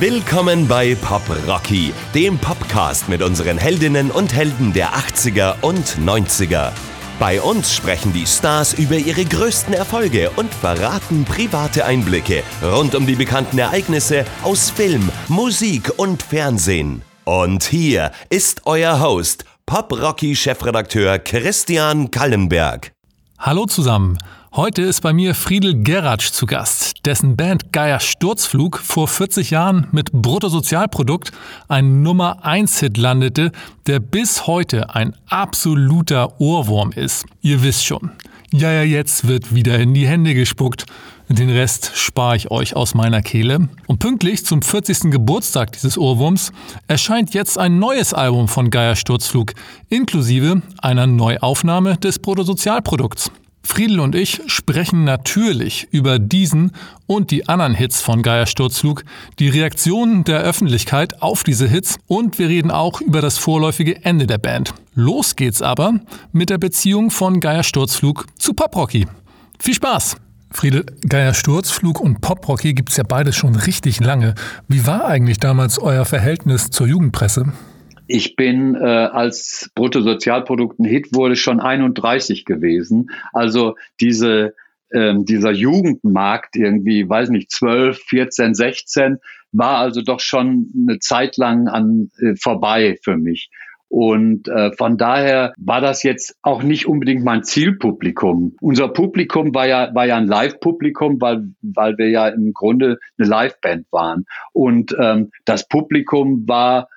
Willkommen bei Pop Rocky, dem Podcast mit unseren Heldinnen und Helden der 80er und 90er. Bei uns sprechen die Stars über ihre größten Erfolge und verraten private Einblicke rund um die bekannten Ereignisse aus Film, Musik und Fernsehen. Und hier ist euer Host, Pop Rocky Chefredakteur Christian Kallenberg. Hallo zusammen. Heute ist bei mir Friedel Geratsch zu Gast, dessen Band Geier Sturzflug vor 40 Jahren mit Bruttosozialprodukt ein Nummer 1 Hit landete, der bis heute ein absoluter Ohrwurm ist. Ihr wisst schon. Ja, ja, jetzt wird wieder in die Hände gespuckt. Den Rest spare ich euch aus meiner Kehle. Und pünktlich zum 40. Geburtstag dieses Ohrwurms erscheint jetzt ein neues Album von Geier Sturzflug, inklusive einer Neuaufnahme des Bruttosozialprodukts. Friedel und ich sprechen natürlich über diesen und die anderen Hits von Geier Sturzflug, die Reaktionen der Öffentlichkeit auf diese Hits und wir reden auch über das vorläufige Ende der Band. Los geht's aber mit der Beziehung von Geier Sturzflug zu Poprocky. Viel Spaß! Friedel, Geier Sturzflug und Poprocky gibt's ja beides schon richtig lange. Wie war eigentlich damals euer Verhältnis zur Jugendpresse? Ich bin, äh, als Bruttosozialprodukt ein Hit wurde, schon 31 gewesen. Also diese, ähm, dieser Jugendmarkt irgendwie, weiß nicht, 12, 14, 16, war also doch schon eine Zeit lang an, äh, vorbei für mich. Und äh, von daher war das jetzt auch nicht unbedingt mein Zielpublikum. Unser Publikum war ja, war ja ein Live-Publikum, weil, weil wir ja im Grunde eine Live-Band waren. Und ähm, das Publikum war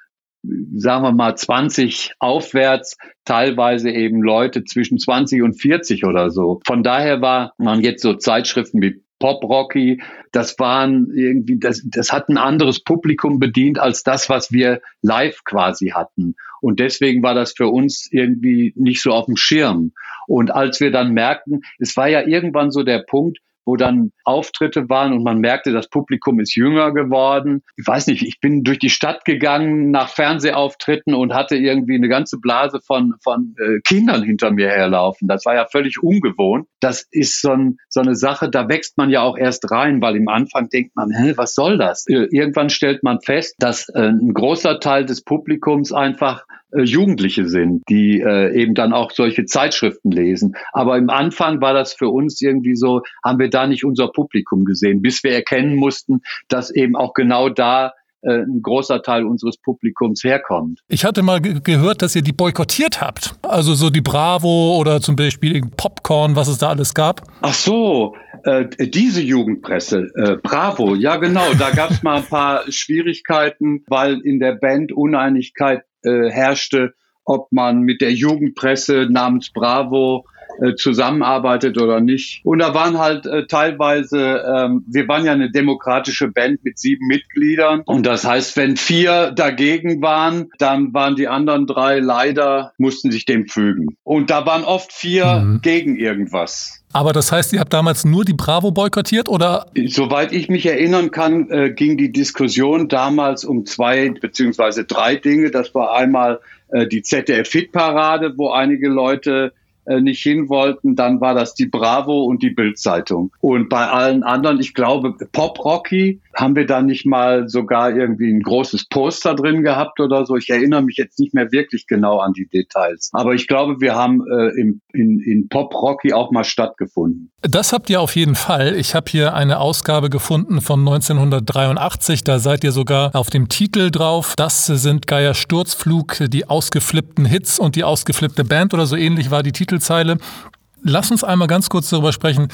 sagen wir mal 20 aufwärts, teilweise eben Leute zwischen 20 und 40 oder so. Von daher war man jetzt so Zeitschriften wie Pop Rocky, das waren irgendwie, das, das hat ein anderes Publikum bedient als das, was wir live quasi hatten. Und deswegen war das für uns irgendwie nicht so auf dem Schirm. Und als wir dann merkten, es war ja irgendwann so der Punkt, wo dann Auftritte waren und man merkte, das Publikum ist jünger geworden. Ich weiß nicht, ich bin durch die Stadt gegangen nach Fernsehauftritten und hatte irgendwie eine ganze Blase von, von äh, Kindern hinter mir herlaufen. Das war ja völlig ungewohnt. Das ist so, ein, so eine Sache, da wächst man ja auch erst rein, weil im Anfang denkt man, hä, was soll das? Irgendwann stellt man fest, dass äh, ein großer Teil des Publikums einfach äh, Jugendliche sind, die äh, eben dann auch solche Zeitschriften lesen. Aber im Anfang war das für uns irgendwie so, haben wir da nicht unser Publikum gesehen, bis wir erkennen mussten, dass eben auch genau da ein großer Teil unseres Publikums herkommt. Ich hatte mal ge gehört, dass ihr die boykottiert habt. Also so die Bravo oder zum Beispiel Popcorn, was es da alles gab. Ach so, äh, diese Jugendpresse, äh, Bravo, ja genau, da gab es mal ein paar Schwierigkeiten, weil in der Band Uneinigkeit äh, herrschte, ob man mit der Jugendpresse namens Bravo äh, zusammenarbeitet oder nicht. Und da waren halt äh, teilweise, ähm, wir waren ja eine demokratische Band mit sieben Mitgliedern. Und das heißt, wenn vier dagegen waren, dann waren die anderen drei leider, mussten sich dem fügen. Und da waren oft vier mhm. gegen irgendwas. Aber das heißt, ihr habt damals nur die Bravo boykottiert oder? Soweit ich mich erinnern kann, äh, ging die Diskussion damals um zwei beziehungsweise drei Dinge. Das war einmal äh, die ZDF-Fit-Parade, wo einige Leute nicht hin wollten, dann war das die Bravo und die Bildzeitung. Und bei allen anderen, ich glaube, Pop Rocky haben wir da nicht mal sogar irgendwie ein großes Poster drin gehabt oder so. Ich erinnere mich jetzt nicht mehr wirklich genau an die Details. Aber ich glaube, wir haben äh, im, in, in Pop Rocky auch mal stattgefunden. Das habt ihr auf jeden Fall. Ich habe hier eine Ausgabe gefunden von 1983. Da seid ihr sogar auf dem Titel drauf. Das sind Geier Sturzflug, die ausgeflippten Hits und die ausgeflippte Band oder so ähnlich war die Titel Titelzeile. Lass uns einmal ganz kurz darüber sprechen,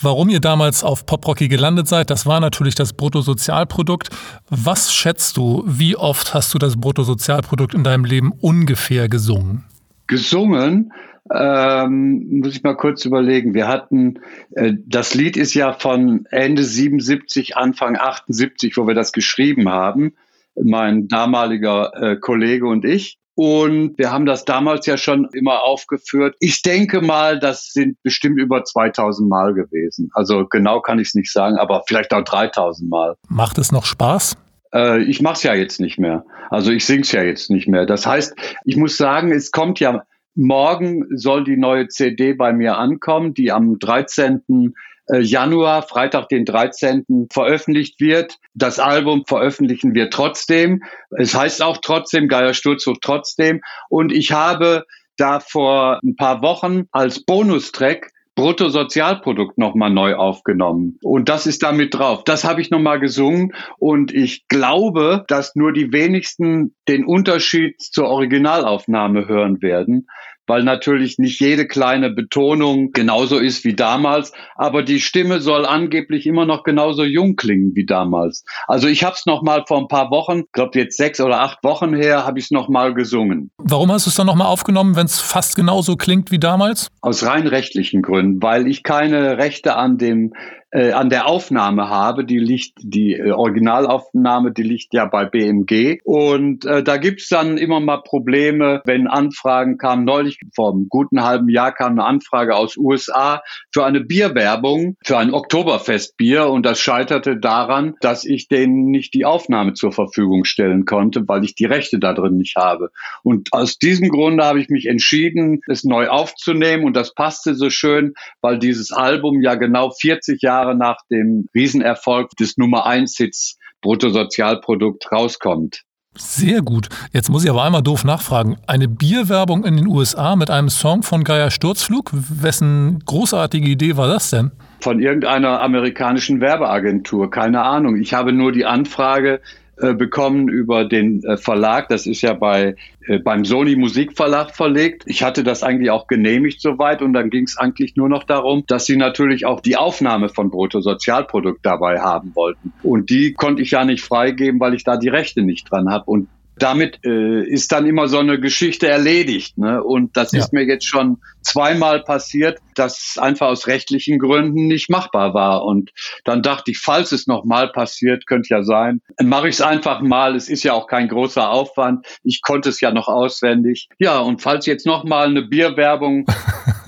warum ihr damals auf Poprocky gelandet seid. Das war natürlich das Bruttosozialprodukt. Was schätzt du, wie oft hast du das Bruttosozialprodukt in deinem Leben ungefähr gesungen? Gesungen? Ähm, muss ich mal kurz überlegen. Wir hatten, äh, das Lied ist ja von Ende 77, Anfang 78, wo wir das geschrieben haben. Mein damaliger äh, Kollege und ich. Und wir haben das damals ja schon immer aufgeführt. Ich denke mal, das sind bestimmt über 2000 Mal gewesen. Also genau kann ich es nicht sagen, aber vielleicht auch 3000 Mal. Macht es noch Spaß? Äh, ich mache es ja jetzt nicht mehr. Also ich sing's ja jetzt nicht mehr. Das heißt, ich muss sagen, es kommt ja Morgen soll die neue CD bei mir ankommen, die am 13. äh, Januar, Freitag den 13. veröffentlicht wird. Das Album veröffentlichen wir trotzdem. Es heißt auch trotzdem, Geier Sturzhof trotzdem. Und ich habe da vor ein paar Wochen als Bonustrack Bruttosozialprodukt nochmal neu aufgenommen. Und das ist damit drauf. Das habe ich nochmal gesungen und ich glaube, dass nur die wenigsten den Unterschied zur Originalaufnahme hören werden weil natürlich nicht jede kleine Betonung genauso ist wie damals, aber die Stimme soll angeblich immer noch genauso jung klingen wie damals. Also ich habe es noch mal vor ein paar Wochen, glaube jetzt sechs oder acht Wochen her, habe ich es noch mal gesungen. Warum hast du es dann noch mal aufgenommen, wenn es fast genauso klingt wie damals? Aus rein rechtlichen Gründen, weil ich keine Rechte an dem äh, an der Aufnahme habe. Die liegt, die äh, Originalaufnahme, die liegt ja bei BMG. Und äh, da gibt's dann immer mal Probleme, wenn Anfragen kamen. Neulich vor einem guten halben Jahr kam eine Anfrage aus USA für eine Bierwerbung, für ein Oktoberfestbier. Und das scheiterte daran, dass ich denen nicht die Aufnahme zur Verfügung stellen konnte, weil ich die Rechte da drin nicht habe. Und aus diesem Grunde habe ich mich entschieden, es neu aufzunehmen. Und das passte so schön, weil dieses Album ja genau 40 Jahre Jahre nach dem Riesenerfolg des Nummer 1 Hits Bruttosozialprodukt rauskommt. Sehr gut. Jetzt muss ich aber einmal doof nachfragen. Eine Bierwerbung in den USA mit einem Song von Geier Sturzflug? Wessen großartige Idee war das denn? Von irgendeiner amerikanischen Werbeagentur, keine Ahnung. Ich habe nur die Anfrage bekommen über den äh, Verlag. Das ist ja bei äh, beim Sony Musikverlag verlegt. Ich hatte das eigentlich auch genehmigt soweit und dann ging es eigentlich nur noch darum, dass sie natürlich auch die Aufnahme von Bruttosozialprodukt dabei haben wollten. Und die konnte ich ja nicht freigeben, weil ich da die Rechte nicht dran habe. Und damit äh, ist dann immer so eine Geschichte erledigt. Ne? Und das ja. ist mir jetzt schon zweimal passiert, dass einfach aus rechtlichen Gründen nicht machbar war. Und dann dachte ich, falls es nochmal passiert, könnte ja sein, mache ich es einfach mal. Es ist ja auch kein großer Aufwand. Ich konnte es ja noch auswendig. Ja, und falls jetzt nochmal eine Bierwerbung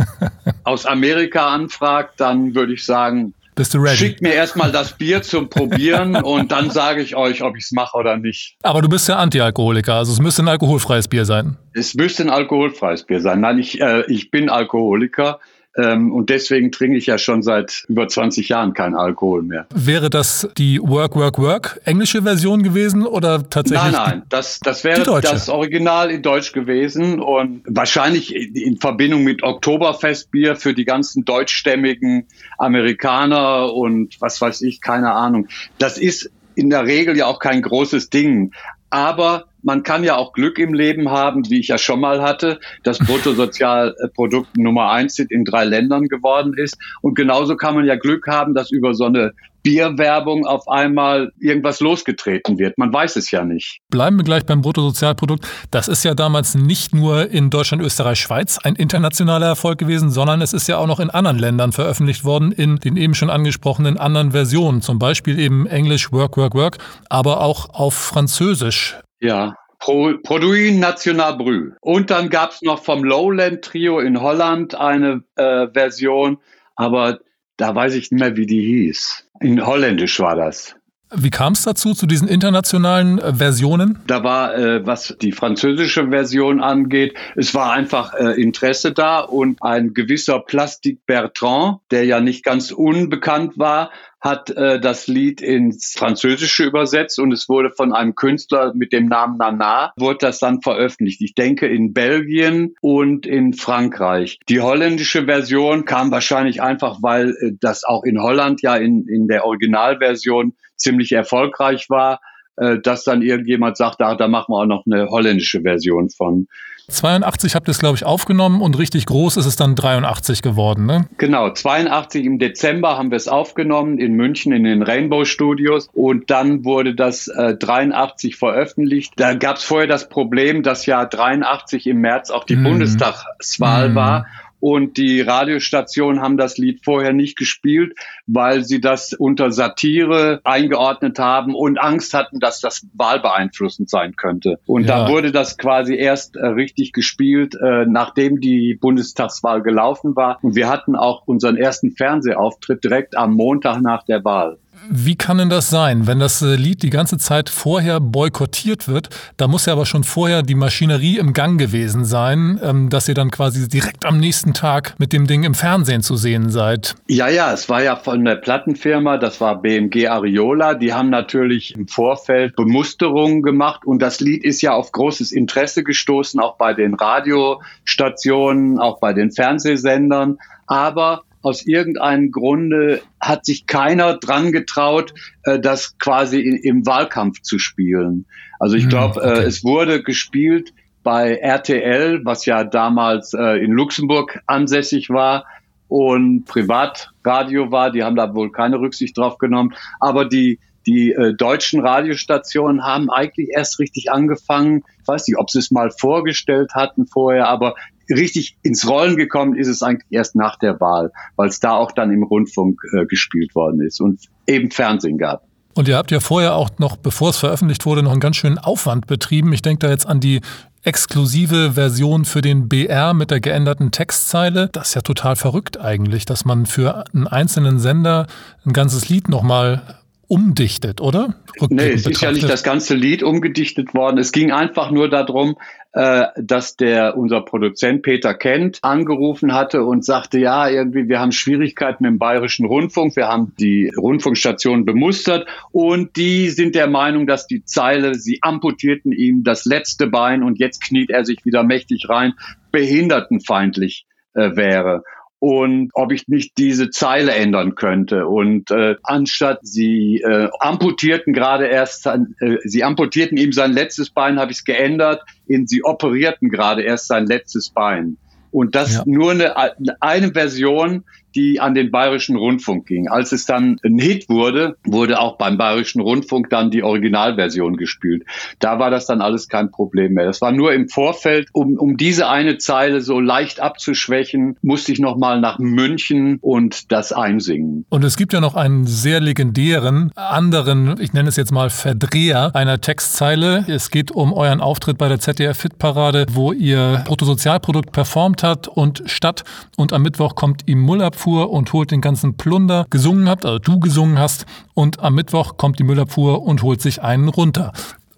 aus Amerika anfragt, dann würde ich sagen, bist du ready? Schickt mir erstmal das Bier zum Probieren und dann sage ich euch, ob ich es mache oder nicht. Aber du bist ja Antialkoholiker, also es müsste ein alkoholfreies Bier sein. Es müsste ein alkoholfreies Bier sein. Nein, ich, äh, ich bin Alkoholiker. Ähm, und deswegen trinke ich ja schon seit über 20 Jahren keinen Alkohol mehr. Wäre das die Work, Work, Work englische Version gewesen oder tatsächlich? Nein, nein, das, das wäre das Original in Deutsch gewesen und wahrscheinlich in Verbindung mit Oktoberfestbier für die ganzen deutschstämmigen Amerikaner und was weiß ich, keine Ahnung. Das ist in der Regel ja auch kein großes Ding. Aber man kann ja auch Glück im Leben haben, wie ich ja schon mal hatte, dass Bruttosozialprodukt Nummer eins in drei Ländern geworden ist. Und genauso kann man ja Glück haben, dass über so eine Bierwerbung auf einmal irgendwas losgetreten wird. Man weiß es ja nicht. Bleiben wir gleich beim Bruttosozialprodukt. Das ist ja damals nicht nur in Deutschland, Österreich, Schweiz ein internationaler Erfolg gewesen, sondern es ist ja auch noch in anderen Ländern veröffentlicht worden, in den eben schon angesprochenen anderen Versionen. Zum Beispiel eben Englisch Work, Work, Work, aber auch auf Französisch. Ja, Pro, Produit National Brü. Und dann gab es noch vom Lowland Trio in Holland eine äh, Version, aber da weiß ich nicht mehr, wie die hieß. In Holländisch war das. Wie kam es dazu, zu diesen internationalen äh, Versionen? Da war, äh, was die französische Version angeht, es war einfach äh, Interesse da und ein gewisser Plastic Bertrand, der ja nicht ganz unbekannt war, hat äh, das Lied ins Französische übersetzt und es wurde von einem Künstler mit dem Namen Nana, wurde das dann veröffentlicht. Ich denke in Belgien und in Frankreich. Die holländische Version kam wahrscheinlich einfach, weil äh, das auch in Holland ja in, in der Originalversion ziemlich erfolgreich war, äh, dass dann irgendjemand sagt, da, da machen wir auch noch eine holländische Version von. 82 habt ihr es, glaube ich, aufgenommen und richtig groß ist es dann 83 geworden, ne? Genau, 82 im Dezember haben wir es aufgenommen in München in den Rainbow Studios und dann wurde das äh, 83 veröffentlicht. Da gab es vorher das Problem, dass ja 83 im März auch die mhm. Bundestagswahl mhm. war und die Radiostationen haben das Lied vorher nicht gespielt, weil sie das unter Satire eingeordnet haben und Angst hatten, dass das wahlbeeinflussend sein könnte. Und ja. da wurde das quasi erst äh, richtig gespielt, äh, nachdem die Bundestagswahl gelaufen war. Und wir hatten auch unseren ersten Fernsehauftritt direkt am Montag nach der Wahl. Wie kann denn das sein, wenn das äh, Lied die ganze Zeit vorher boykottiert wird? Da muss ja aber schon vorher die Maschinerie im Gang gewesen sein, ähm, dass ihr dann quasi direkt am nächsten Tag mit dem Ding im Fernsehen zu sehen seid. Ja, ja, es war ja von der Plattenfirma, das war BMG Ariola. Die haben natürlich im Vorfeld Bemusterungen gemacht und das Lied ist ja auf großes Interesse gestoßen, auch bei den Radiostationen, auch bei den Fernsehsendern. Aber aus irgendeinem Grunde hat sich keiner dran getraut, äh, das quasi in, im Wahlkampf zu spielen. Also ich hm, glaube, äh, okay. äh, es wurde gespielt bei RTL, was ja damals äh, in Luxemburg ansässig war und Privatradio war. Die haben da wohl keine Rücksicht drauf genommen. Aber die die äh, deutschen Radiostationen haben eigentlich erst richtig angefangen. Ich weiß nicht, ob sie es mal vorgestellt hatten vorher, aber richtig ins Rollen gekommen ist es eigentlich erst nach der Wahl, weil es da auch dann im Rundfunk äh, gespielt worden ist und eben Fernsehen gab. Und ihr habt ja vorher auch noch, bevor es veröffentlicht wurde, noch einen ganz schönen Aufwand betrieben. Ich denke da jetzt an die exklusive Version für den BR mit der geänderten Textzeile. Das ist ja total verrückt eigentlich, dass man für einen einzelnen Sender ein ganzes Lied nochmal umdichtet, oder? Nee, es ist ja nicht das ganze Lied umgedichtet worden. Es ging einfach nur darum, äh, dass der unser Produzent Peter Kent angerufen hatte und sagte, ja, irgendwie, wir haben Schwierigkeiten im bayerischen Rundfunk, wir haben die Rundfunkstation bemustert und die sind der Meinung, dass die Zeile, sie amputierten ihm das letzte Bein und jetzt kniet er sich wieder mächtig rein, behindertenfeindlich äh, wäre und ob ich nicht diese Zeile ändern könnte. Und äh, anstatt sie äh, amputierten gerade erst, äh, sie amputierten ihm sein letztes Bein, habe ich es geändert in sie operierten gerade erst sein letztes Bein. Und das ja. nur eine, eine Version, die an den Bayerischen Rundfunk ging. Als es dann ein Hit wurde, wurde auch beim Bayerischen Rundfunk dann die Originalversion gespielt. Da war das dann alles kein Problem mehr. Das war nur im Vorfeld, um, um diese eine Zeile so leicht abzuschwächen, musste ich nochmal nach München und das einsingen. Und es gibt ja noch einen sehr legendären, anderen, ich nenne es jetzt mal Verdreher einer Textzeile. Es geht um euren Auftritt bei der ZDF-Fit-Parade, wo ihr Bruttosozialprodukt performt hat und statt und am Mittwoch kommt ihm Müllabfuhr und holt den ganzen Plunder gesungen habt, also du gesungen hast und am Mittwoch kommt die Müllabfuhr und holt sich einen runter.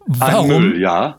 Warum? Ein Müll, ja.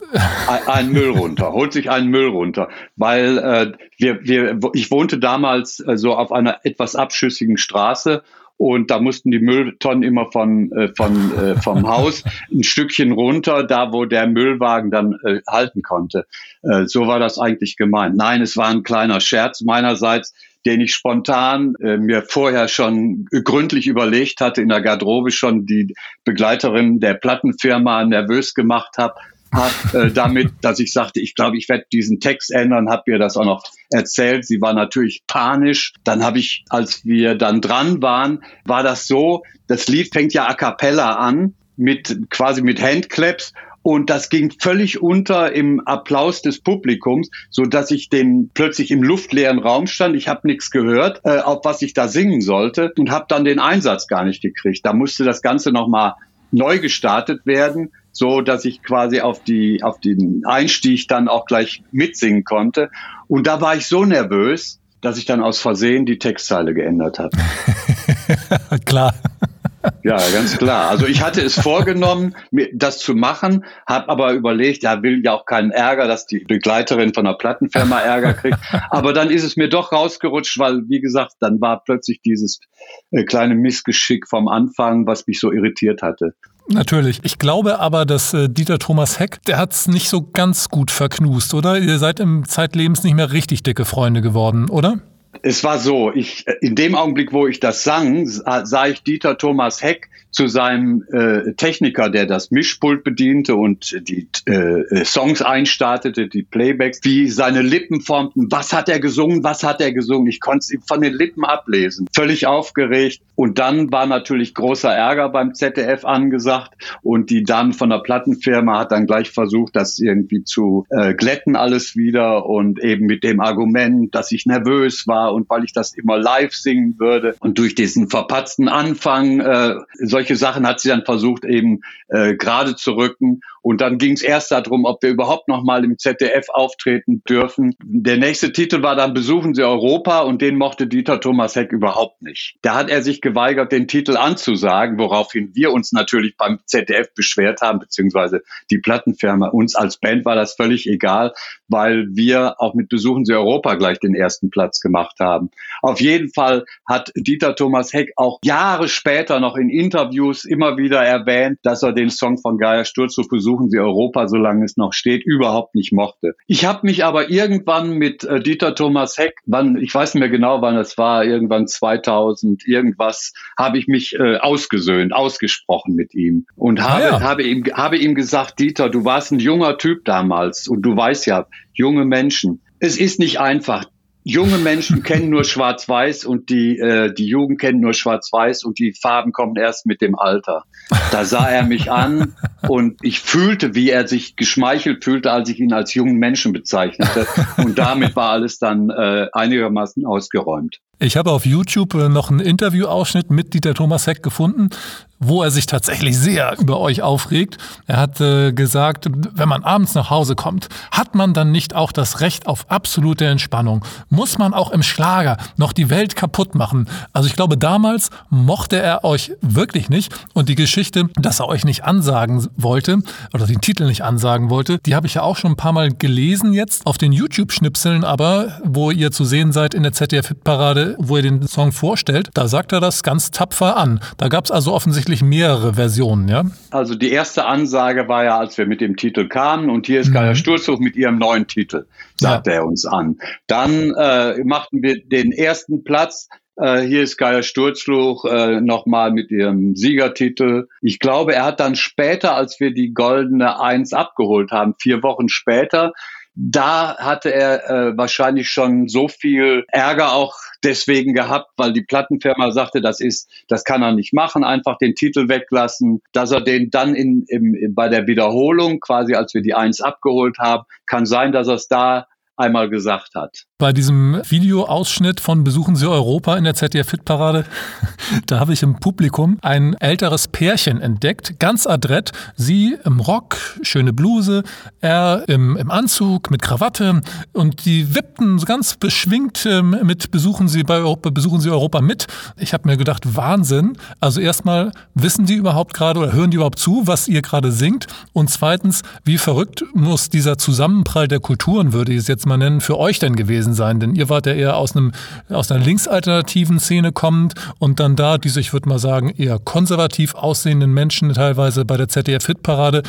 Ein, ein, Müll runter, holt sich einen Müll runter. Weil äh, wir, wir, ich wohnte damals äh, so auf einer etwas abschüssigen Straße und da mussten die Mülltonnen immer von, äh, von, äh, vom Haus ein Stückchen runter, da wo der Müllwagen dann äh, halten konnte. Äh, so war das eigentlich gemeint. Nein, es war ein kleiner Scherz meinerseits, den ich spontan äh, mir vorher schon gründlich überlegt hatte, in der Garderobe schon die Begleiterin der Plattenfirma nervös gemacht habe hat äh, damit, dass ich sagte, ich glaube, ich werde diesen Text ändern, habe ihr das auch noch erzählt. Sie war natürlich panisch. Dann habe ich, als wir dann dran waren, war das so, das Lied fängt ja a cappella an mit quasi mit Handclaps und das ging völlig unter im Applaus des Publikums, so dass ich den plötzlich im luftleeren Raum stand. Ich habe nichts gehört, äh, auf was ich da singen sollte und habe dann den Einsatz gar nicht gekriegt. Da musste das Ganze noch mal neu gestartet werden so dass ich quasi auf die auf den Einstieg dann auch gleich mitsingen konnte. Und da war ich so nervös, dass ich dann aus Versehen die Textzeile geändert habe. Klar. Ja, ganz klar. Also ich hatte es vorgenommen, das zu machen, habe aber überlegt, ja, will ja auch keinen Ärger, dass die Begleiterin von der Plattenfirma Ärger kriegt. Aber dann ist es mir doch rausgerutscht, weil, wie gesagt, dann war plötzlich dieses äh, kleine Missgeschick vom Anfang, was mich so irritiert hatte. Natürlich. Ich glaube aber, dass äh, Dieter Thomas Heck, der hat es nicht so ganz gut verknust, oder? Ihr seid im Zeitlebens nicht mehr richtig dicke Freunde geworden, oder? Es war so, ich, in dem Augenblick, wo ich das sang, sah ich Dieter Thomas Heck zu seinem äh, Techniker, der das Mischpult bediente und die äh, Songs einstartete, die Playbacks, wie seine Lippen formten. Was hat er gesungen? Was hat er gesungen? Ich konnte es von den Lippen ablesen. Völlig aufgeregt. Und dann war natürlich großer Ärger beim ZDF angesagt und die Dame von der Plattenfirma hat dann gleich versucht, das irgendwie zu äh, glätten alles wieder und eben mit dem Argument, dass ich nervös war und weil ich das immer live singen würde und durch diesen verpatzten Anfang äh, solche Sachen hat sie dann versucht eben äh, gerade zu rücken Und dann ging es erst darum, ob wir überhaupt noch mal im ZDF auftreten dürfen. Der nächste Titel war dann Besuchen Sie Europa und den mochte Dieter Thomas Heck überhaupt nicht. Da hat er sich geweigert, den Titel anzusagen, woraufhin wir uns natürlich beim ZDF beschwert haben, beziehungsweise die Plattenfirma. Uns als Band war das völlig egal, weil wir auch mit Besuchen Sie Europa gleich den ersten Platz gemacht haben. Auf jeden Fall hat Dieter Thomas Heck auch Jahre später noch in Interviews immer wieder erwähnt, dass er den Song von Geier Sturzruf Besuchen Sie Europa, solange es noch steht, überhaupt nicht mochte. Ich habe mich aber irgendwann mit äh, Dieter Thomas Heck, wann, ich weiß nicht mehr genau, wann es war, irgendwann 2000, irgendwas, habe ich mich äh, ausgesöhnt, ausgesprochen mit ihm und habe, ah ja. habe, ihm, habe ihm gesagt, Dieter, du warst ein junger Typ damals und du weißt ja, junge Menschen. Es ist nicht einfach junge Menschen kennen nur Schwarz-Weiß und die, äh, die Jugend kennt nur Schwarz-Weiß und die Farben kommen erst mit dem Alter. Da sah er mich an und ich fühlte, wie er sich geschmeichelt fühlte, als ich ihn als jungen Menschen bezeichnete. Und damit war alles dann äh, einigermaßen ausgeräumt. Ich habe auf YouTube äh, noch einen Interviewausschnitt mit Dieter Thomas Heck gefunden wo er sich tatsächlich sehr über euch aufregt. Er hat äh, gesagt, wenn man abends nach Hause kommt, hat man dann nicht auch das Recht auf absolute Entspannung? Muss man auch im Schlager noch die Welt kaputt machen? Also ich glaube, damals mochte er euch wirklich nicht und die Geschichte, dass er euch nicht ansagen wollte oder den Titel nicht ansagen wollte, die habe ich ja auch schon ein paar Mal gelesen jetzt auf den YouTube-Schnipseln, aber wo ihr zu sehen seid in der ZDF-Parade, wo ihr den Song vorstellt, da sagt er das ganz tapfer an. Da gab es also offensichtlich mehrere Versionen, ja? Also die erste Ansage war ja, als wir mit dem Titel kamen und hier ist mhm. Geier Sturzhof mit ihrem neuen Titel, sagte ja. er uns an. Dann äh, machten wir den ersten Platz äh, hier ist Geier Sturzfluch äh, nochmal mit ihrem Siegertitel. Ich glaube, er hat dann später, als wir die goldene Eins abgeholt haben, vier Wochen später, da hatte er äh, wahrscheinlich schon so viel Ärger auch deswegen gehabt, weil die Plattenfirma sagte, das ist, das kann er nicht machen, einfach den Titel weglassen, dass er den dann in, im, bei der Wiederholung, quasi als wir die Eins abgeholt haben, kann sein, dass er es da einmal gesagt hat. Bei diesem Videoausschnitt von Besuchen Sie Europa in der ZDF-Fit-Parade, da habe ich im Publikum ein älteres Pärchen entdeckt, ganz adrett. Sie im Rock, schöne Bluse, er im, im Anzug mit Krawatte und die wippten ganz beschwingt ähm, mit Besuchen Sie bei Europa, Besuchen Sie Europa mit. Ich habe mir gedacht, Wahnsinn. Also erstmal, wissen die überhaupt gerade oder hören die überhaupt zu, was ihr gerade singt? Und zweitens, wie verrückt muss dieser Zusammenprall der Kulturen, würde ich es jetzt mal nennen, für euch denn gewesen sein, denn ihr wart ja eher aus, einem, aus einer linksalternativen Szene kommend und dann da diese, ich würde mal sagen, eher konservativ aussehenden Menschen teilweise bei der ZDF-Hitparade.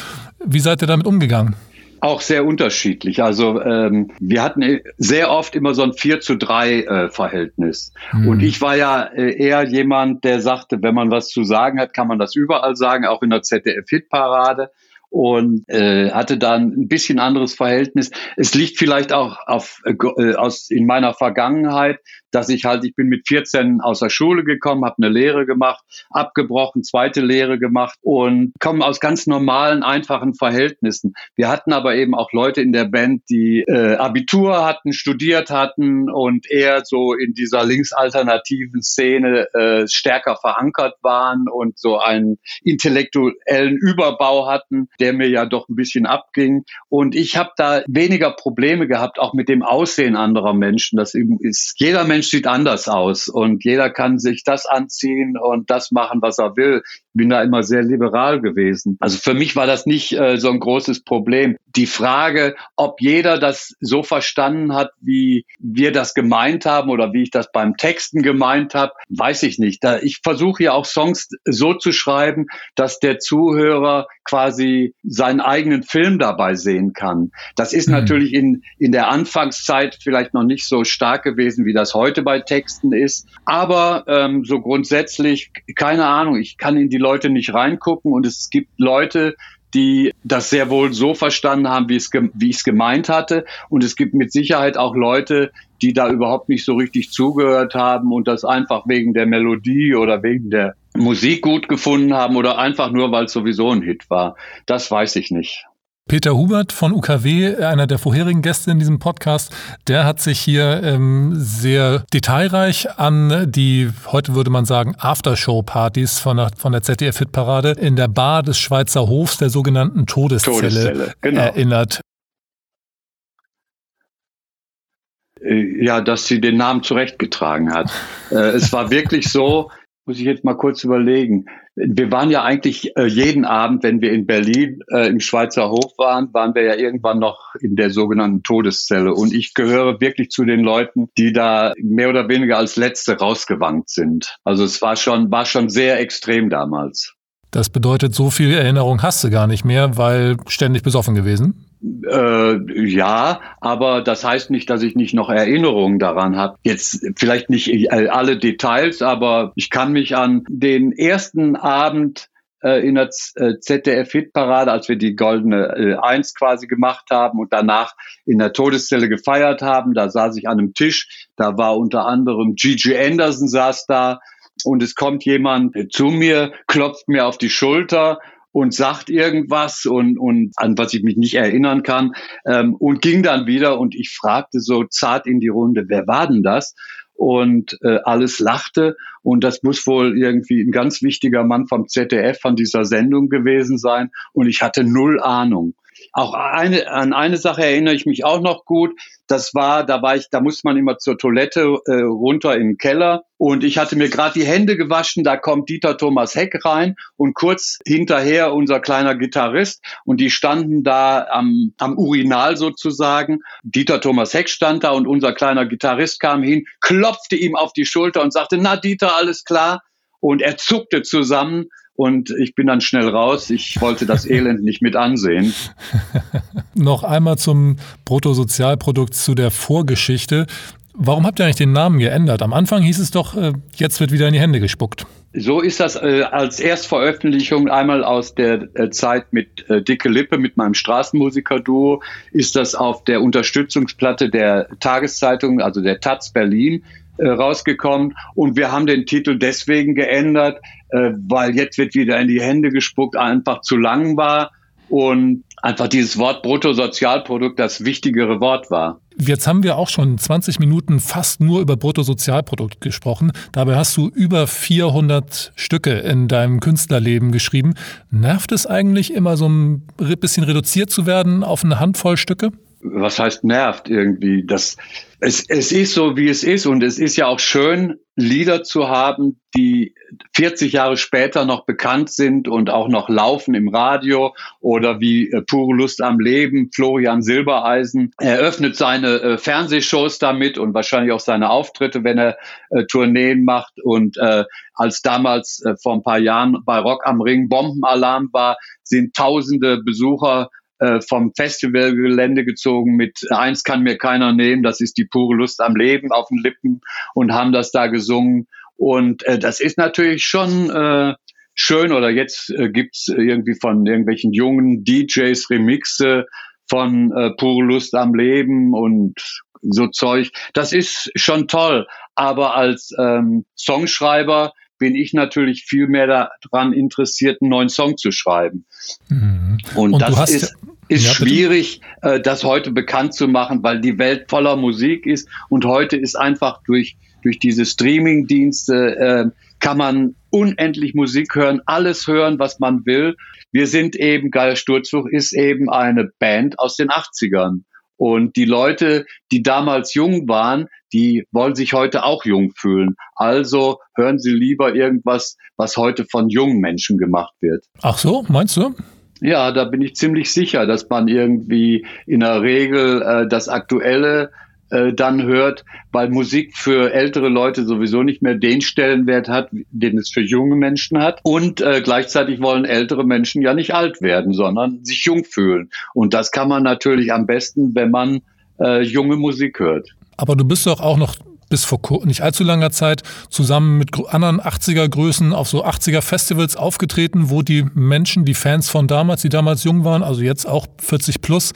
Wie seid ihr damit umgegangen? Auch sehr unterschiedlich. Also ähm, wir hatten sehr oft immer so ein 4 zu 3 äh, Verhältnis. Hm. Und ich war ja äh, eher jemand, der sagte, wenn man was zu sagen hat, kann man das überall sagen, auch in der ZDF-Hitparade und äh, hatte dann ein bisschen anderes Verhältnis. Es liegt vielleicht auch auf, äh, aus in meiner Vergangenheit, dass ich halt, ich bin mit 14 aus der Schule gekommen, habe eine Lehre gemacht, abgebrochen, zweite Lehre gemacht und komme aus ganz normalen, einfachen Verhältnissen. Wir hatten aber eben auch Leute in der Band, die äh, Abitur hatten, studiert hatten und eher so in dieser linksalternativen Szene äh, stärker verankert waren und so einen intellektuellen Überbau hatten, der mir ja doch ein bisschen abging. Und ich habe da weniger Probleme gehabt, auch mit dem Aussehen anderer Menschen. Das ist jeder Mensch Mensch sieht anders aus und jeder kann sich das anziehen und das machen, was er will. Ich bin da immer sehr liberal gewesen. Also für mich war das nicht äh, so ein großes Problem. Die Frage, ob jeder das so verstanden hat, wie wir das gemeint haben oder wie ich das beim Texten gemeint habe, weiß ich nicht. Da, ich versuche ja auch Songs so zu schreiben, dass der Zuhörer quasi seinen eigenen Film dabei sehen kann. Das ist mhm. natürlich in, in der Anfangszeit vielleicht noch nicht so stark gewesen, wie das heute bei Texten ist. Aber ähm, so grundsätzlich, keine Ahnung, ich kann in die Leute nicht reingucken und es gibt Leute, die das sehr wohl so verstanden haben, wie, es wie ich es gemeint hatte. Und es gibt mit Sicherheit auch Leute, die da überhaupt nicht so richtig zugehört haben und das einfach wegen der Melodie oder wegen der Musik gut gefunden haben oder einfach nur, weil es sowieso ein Hit war. Das weiß ich nicht. Peter Hubert von UKW, einer der vorherigen Gäste in diesem Podcast, der hat sich hier ähm, sehr detailreich an die, heute würde man sagen, Aftershow-Partys von der, von der ZDF-Hitparade in der Bar des Schweizer Hofs, der sogenannten Todeszelle, Todeszelle genau. erinnert. Äh, ja, dass sie den Namen zurechtgetragen hat. Äh, es war wirklich so, muss ich jetzt mal kurz überlegen. Wir waren ja eigentlich äh, jeden Abend, wenn wir in Berlin äh, im Schweizer Hof waren, waren wir ja irgendwann noch in der sogenannten Todeszelle. Und ich gehöre wirklich zu den Leuten, die da mehr oder weniger als Letzte rausgewankt sind. Also es war schon, war schon sehr extrem damals. Das bedeutet, so viel Erinnerung hast du gar nicht mehr, weil ständig besoffen gewesen? Äh, ja, aber das heißt nicht, dass ich nicht noch Erinnerungen daran habe. Jetzt vielleicht nicht alle Details, aber ich kann mich an den ersten Abend äh, in der äh, ZDF-Hitparade, als wir die goldene äh, Eins quasi gemacht haben und danach in der Todeszelle gefeiert haben. Da saß ich an einem Tisch, da war unter anderem Gigi Anderson saß da und es kommt jemand zu mir, klopft mir auf die Schulter und sagt irgendwas und, und an was ich mich nicht erinnern kann ähm, und ging dann wieder und ich fragte so zart in die Runde, wer war denn das? Und äh, alles lachte und das muss wohl irgendwie ein ganz wichtiger Mann vom ZDF von dieser Sendung gewesen sein und ich hatte null Ahnung. Auch eine, an eine Sache erinnere ich mich auch noch gut. Das war, da war ich, da musste man immer zur Toilette äh, runter den Keller. Und ich hatte mir gerade die Hände gewaschen, da kommt Dieter Thomas Heck rein und kurz hinterher unser kleiner Gitarrist. Und die standen da am, am Urinal sozusagen. Dieter Thomas Heck stand da und unser kleiner Gitarrist kam hin, klopfte ihm auf die Schulter und sagte, na Dieter, alles klar. Und er zuckte zusammen und ich bin dann schnell raus. Ich wollte das Elend nicht mit ansehen. Noch einmal zum Bruttosozialprodukt zu der Vorgeschichte. Warum habt ihr eigentlich den Namen geändert? Am Anfang hieß es doch, äh, jetzt wird wieder in die Hände gespuckt. So ist das äh, als Erstveröffentlichung einmal aus der äh, Zeit mit äh, Dicke Lippe, mit meinem Straßenmusiker-Duo, ist das auf der Unterstützungsplatte der Tageszeitung, also der Taz Berlin, äh, rausgekommen. Und wir haben den Titel deswegen geändert, äh, weil jetzt wird wieder in die Hände gespuckt, einfach zu lang war und einfach dieses Wort Bruttosozialprodukt das wichtigere Wort war. Jetzt haben wir auch schon 20 Minuten fast nur über Bruttosozialprodukt gesprochen. Dabei hast du über 400 Stücke in deinem Künstlerleben geschrieben. Nervt es eigentlich immer so ein bisschen reduziert zu werden auf eine Handvoll Stücke? Was heißt nervt irgendwie? Das, es, es ist so, wie es ist. Und es ist ja auch schön, Lieder zu haben, die 40 Jahre später noch bekannt sind und auch noch laufen im Radio oder wie äh, Pure Lust am Leben. Florian Silbereisen eröffnet seine äh, Fernsehshows damit und wahrscheinlich auch seine Auftritte, wenn er äh, Tourneen macht. Und äh, als damals äh, vor ein paar Jahren bei Rock am Ring Bombenalarm war, sind tausende Besucher äh, vom Festivalgelände gezogen mit Eins kann mir keiner nehmen, das ist die pure Lust am Leben auf den Lippen und haben das da gesungen. Und äh, das ist natürlich schon äh, schön. Oder jetzt äh, gibt's irgendwie von irgendwelchen jungen DJs Remixe von äh, pure Lust am Leben und so Zeug. Das ist schon toll. Aber als ähm, Songschreiber bin ich natürlich viel mehr daran interessiert, einen neuen Song zu schreiben. Mhm. Und, Und, das ist, ist ja, schwierig, äh, das heute bekannt zu machen, weil die Welt voller Musik ist. Und heute ist einfach durch, durch diese Streaming-Dienste, äh, kann man unendlich Musik hören, alles hören, was man will. Wir sind eben, Geil Sturzfluch ist eben eine Band aus den 80ern. Und die Leute, die damals jung waren, die wollen sich heute auch jung fühlen. Also hören Sie lieber irgendwas, was heute von jungen Menschen gemacht wird. Ach so, meinst du? Ja, da bin ich ziemlich sicher, dass man irgendwie in der Regel äh, das Aktuelle äh, dann hört, weil Musik für ältere Leute sowieso nicht mehr den Stellenwert hat, den es für junge Menschen hat. Und äh, gleichzeitig wollen ältere Menschen ja nicht alt werden, sondern sich jung fühlen. Und das kann man natürlich am besten, wenn man äh, junge Musik hört. Aber du bist doch auch noch bis vor nicht allzu langer Zeit zusammen mit anderen 80er Größen auf so 80er Festivals aufgetreten, wo die Menschen, die Fans von damals, die damals jung waren, also jetzt auch 40 plus,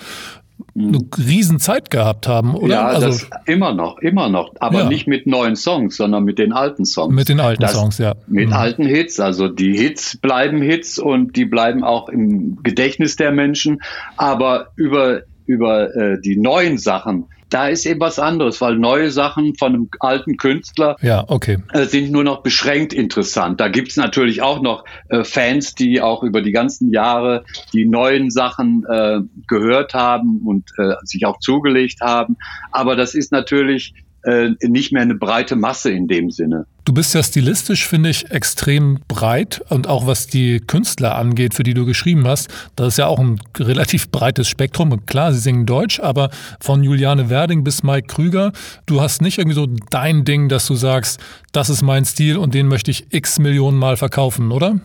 eine Riesenzeit gehabt haben, oder? Ja, also, das immer noch, immer noch. Aber ja. nicht mit neuen Songs, sondern mit den alten Songs. Mit den alten das, Songs, ja. Mit mhm. alten Hits. Also die Hits bleiben Hits und die bleiben auch im Gedächtnis der Menschen. Aber über, über äh, die neuen Sachen, da ist eben was anderes, weil neue Sachen von einem alten Künstler ja, okay. äh, sind nur noch beschränkt interessant. Da gibt's natürlich auch noch äh, Fans, die auch über die ganzen Jahre die neuen Sachen äh, gehört haben und äh, sich auch zugelegt haben. Aber das ist natürlich äh, nicht mehr eine breite Masse in dem Sinne. Du bist ja stilistisch, finde ich, extrem breit und auch was die Künstler angeht, für die du geschrieben hast, das ist ja auch ein relativ breites Spektrum. Und klar, sie singen Deutsch, aber von Juliane Werding bis Mike Krüger, du hast nicht irgendwie so dein Ding, dass du sagst, das ist mein Stil und den möchte ich x Millionen Mal verkaufen, oder?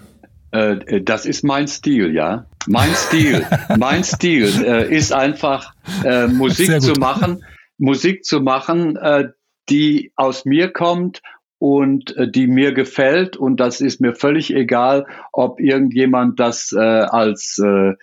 Äh, das ist mein Stil, ja. Mein Stil, mein Stil äh, ist einfach äh, Musik zu machen, Musik zu machen, äh, die aus mir kommt und äh, die mir gefällt. Und das ist mir völlig egal, ob irgendjemand das äh, als äh,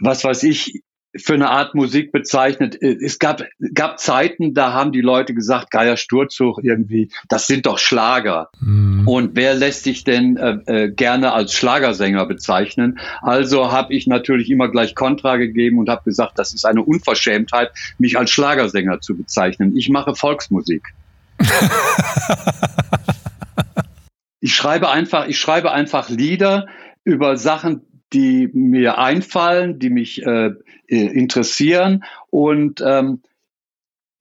was weiß ich für eine Art Musik bezeichnet. Es gab, gab Zeiten, da haben die Leute gesagt, Geier Sturzug irgendwie, das sind doch Schlager. Mhm. Und wer lässt sich denn äh, äh, gerne als Schlagersänger bezeichnen? Also habe ich natürlich immer gleich Kontra gegeben und habe gesagt, das ist eine Unverschämtheit, mich als Schlagersänger zu bezeichnen. Ich mache Volksmusik. ich schreibe einfach, ich schreibe einfach Lieder über Sachen, die mir einfallen, die mich äh, äh, interessieren. Und ähm,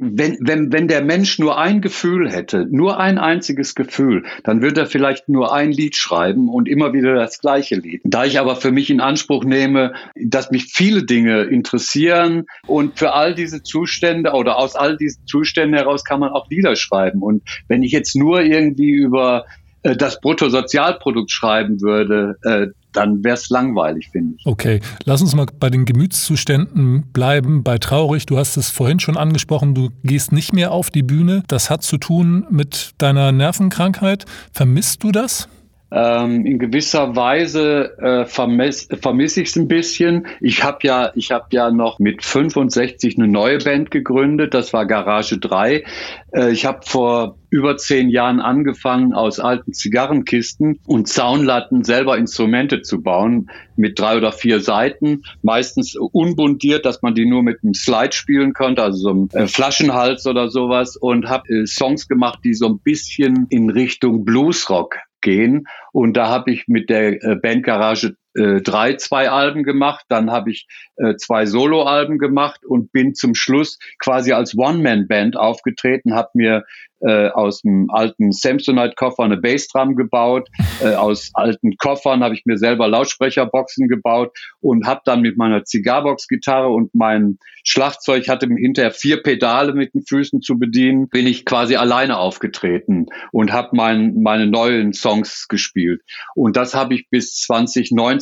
wenn, wenn, wenn der Mensch nur ein Gefühl hätte, nur ein einziges Gefühl, dann würde er vielleicht nur ein Lied schreiben und immer wieder das gleiche Lied. Da ich aber für mich in Anspruch nehme, dass mich viele Dinge interessieren und für all diese Zustände oder aus all diesen Zuständen heraus kann man auch Lieder schreiben. Und wenn ich jetzt nur irgendwie über äh, das Bruttosozialprodukt schreiben würde, äh, dann wäre es langweilig, finde ich. Okay, lass uns mal bei den Gemütszuständen bleiben, bei traurig. Du hast es vorhin schon angesprochen, du gehst nicht mehr auf die Bühne. Das hat zu tun mit deiner Nervenkrankheit. Vermisst du das? Ähm, in gewisser Weise äh, vermisse vermiss ich es ein bisschen. Ich habe ja, ich habe ja noch mit 65 eine neue Band gegründet. Das war Garage 3. Äh, ich habe vor über zehn Jahren angefangen, aus alten Zigarrenkisten und Zaunlatten selber Instrumente zu bauen mit drei oder vier Seiten, meistens unbundiert, dass man die nur mit einem Slide spielen konnte, also so einem äh, Flaschenhals oder sowas und habe äh, Songs gemacht, die so ein bisschen in Richtung Bluesrock gehen. Und da habe ich mit der äh, Bandgarage äh, drei, zwei Alben gemacht, dann habe ich äh, zwei Soloalben gemacht und bin zum Schluss quasi als One-Man-Band aufgetreten, habe mir äh, aus dem alten Samsonite-Koffer eine Bassdrum gebaut, äh, aus alten Koffern habe ich mir selber Lautsprecherboxen gebaut und habe dann mit meiner Zigarbox-Gitarre und meinem Schlagzeug, hatte hinterher vier Pedale mit den Füßen zu bedienen, bin ich quasi alleine aufgetreten und habe mein, meine neuen Songs gespielt. Und das habe ich bis 2019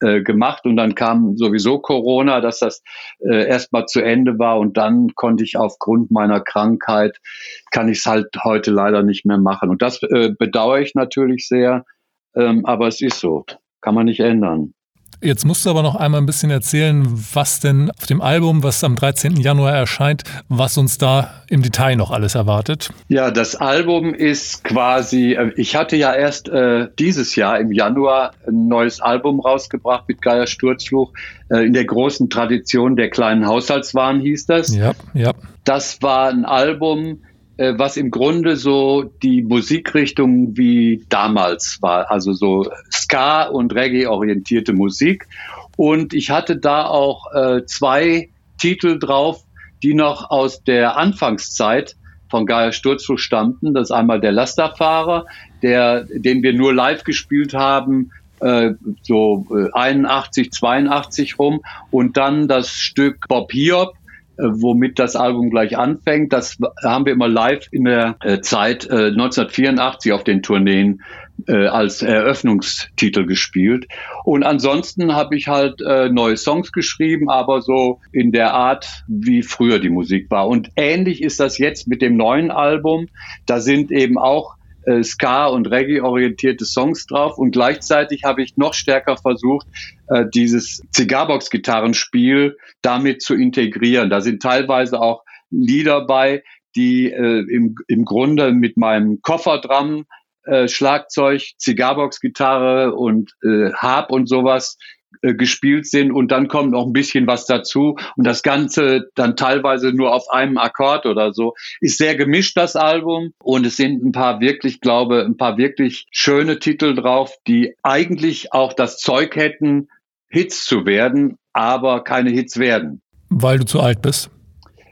äh, gemacht und dann kam sowieso Corona, dass das äh, erstmal zu Ende war und dann konnte ich aufgrund meiner Krankheit, kann ich es halt heute leider nicht mehr machen. Und das äh, bedauere ich natürlich sehr, ähm, aber es ist so, kann man nicht ändern. Jetzt musst du aber noch einmal ein bisschen erzählen, was denn auf dem Album, was am 13. Januar erscheint, was uns da im Detail noch alles erwartet. Ja, das Album ist quasi, äh, ich hatte ja erst äh, dieses Jahr im Januar ein neues Album rausgebracht mit Geier Sturzfluch. Äh, in der großen Tradition der kleinen Haushaltswaren hieß das. Ja, ja. Das war ein Album, was im Grunde so die Musikrichtung wie damals war, also so Ska und Reggae-orientierte Musik. Und ich hatte da auch äh, zwei Titel drauf, die noch aus der Anfangszeit von Geier Sturzflug stammten. Das ist einmal der Lasterfahrer, der, den wir nur live gespielt haben, äh, so 81, äh, 82 rum. Und dann das Stück Bob Hiob, äh, womit das Album gleich anfängt. Das haben wir immer live in der äh, Zeit 1984 auf den Tourneen als Eröffnungstitel gespielt. Und ansonsten habe ich halt neue Songs geschrieben, aber so in der Art, wie früher die Musik war. Und ähnlich ist das jetzt mit dem neuen Album. Da sind eben auch äh, Ska- und Reggae-orientierte Songs drauf und gleichzeitig habe ich noch stärker versucht, äh, dieses Zigarbox-Gitarrenspiel damit zu integrieren. Da sind teilweise auch Lieder bei, die äh, im, im Grunde mit meinem Kofferdrum äh, Schlagzeug, Zigarbox-Gitarre und äh, Harp und sowas äh, gespielt sind und dann kommt noch ein bisschen was dazu und das Ganze dann teilweise nur auf einem Akkord oder so. Ist sehr gemischt das Album und es sind ein paar wirklich, glaube, ein paar wirklich schöne Titel drauf, die eigentlich auch das Zeug hätten, Hits zu werden, aber keine Hits werden. Weil du zu alt bist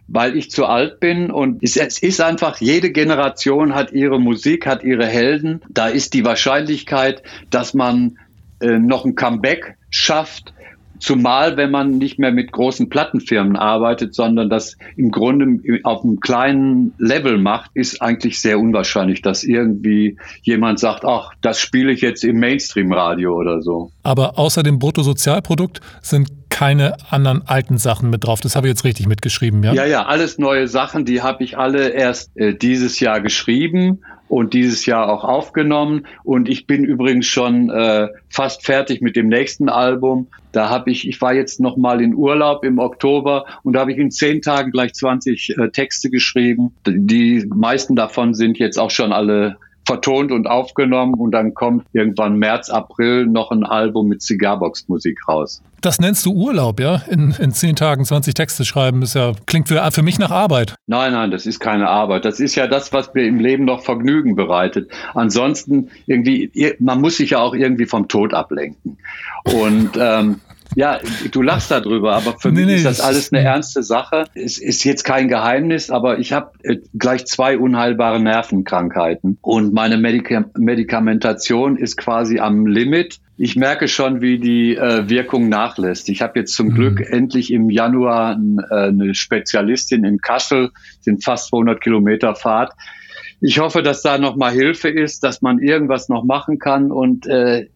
weil ich zu alt bin und es, ist einfach, jede Generation hat ihre Musik, hat ihre Helden. Da ist die Wahrscheinlichkeit, dass man äh, noch ein Comeback schafft, Zumal, wenn man nicht mehr mit großen Plattenfirmen arbeitet, sondern das im Grunde auf einem kleinen Level macht, ist eigentlich sehr unwahrscheinlich, dass irgendwie jemand sagt, ach, das spiele ich jetzt im Mainstream-Radio oder so. Aber außer dem Bruttosozialprodukt sind keine anderen alten Sachen mit drauf. Das habe ich jetzt richtig mitgeschrieben, ja? Ja, ja, alles neue Sachen, die habe ich alle erst äh, dieses Jahr geschrieben und dieses Jahr auch aufgenommen. Und ich bin übrigens schon äh, fast fertig mit dem nächsten Album. Da habe ich, ich war jetzt noch mal in Urlaub im Oktober und da habe ich in zehn Tagen gleich 20 äh, Texte geschrieben. Die meisten davon sind jetzt auch schon alle vertont und aufgenommen und dann kommt irgendwann März, April noch ein Album mit Cigarbox-Musik raus. Das nennst du Urlaub, ja? In, in zehn Tagen 20 Texte schreiben, ist ja, klingt für, für mich nach Arbeit. Nein, nein, das ist keine Arbeit. Das ist ja das, was mir im Leben noch Vergnügen bereitet. Ansonsten irgendwie, man muss sich ja auch irgendwie vom Tod ablenken. Und ähm, ja, du lachst darüber, aber für nee, mich nee, ist das alles eine ernste Sache. Es ist jetzt kein Geheimnis, aber ich habe äh, gleich zwei unheilbare Nervenkrankheiten und meine Medika Medikamentation ist quasi am Limit. Ich merke schon, wie die äh, Wirkung nachlässt. Ich habe jetzt zum mhm. Glück endlich im Januar äh, eine Spezialistin in Kassel, sind fast 200 Kilometer Fahrt. Ich hoffe, dass da noch mal Hilfe ist, dass man irgendwas noch machen kann und äh,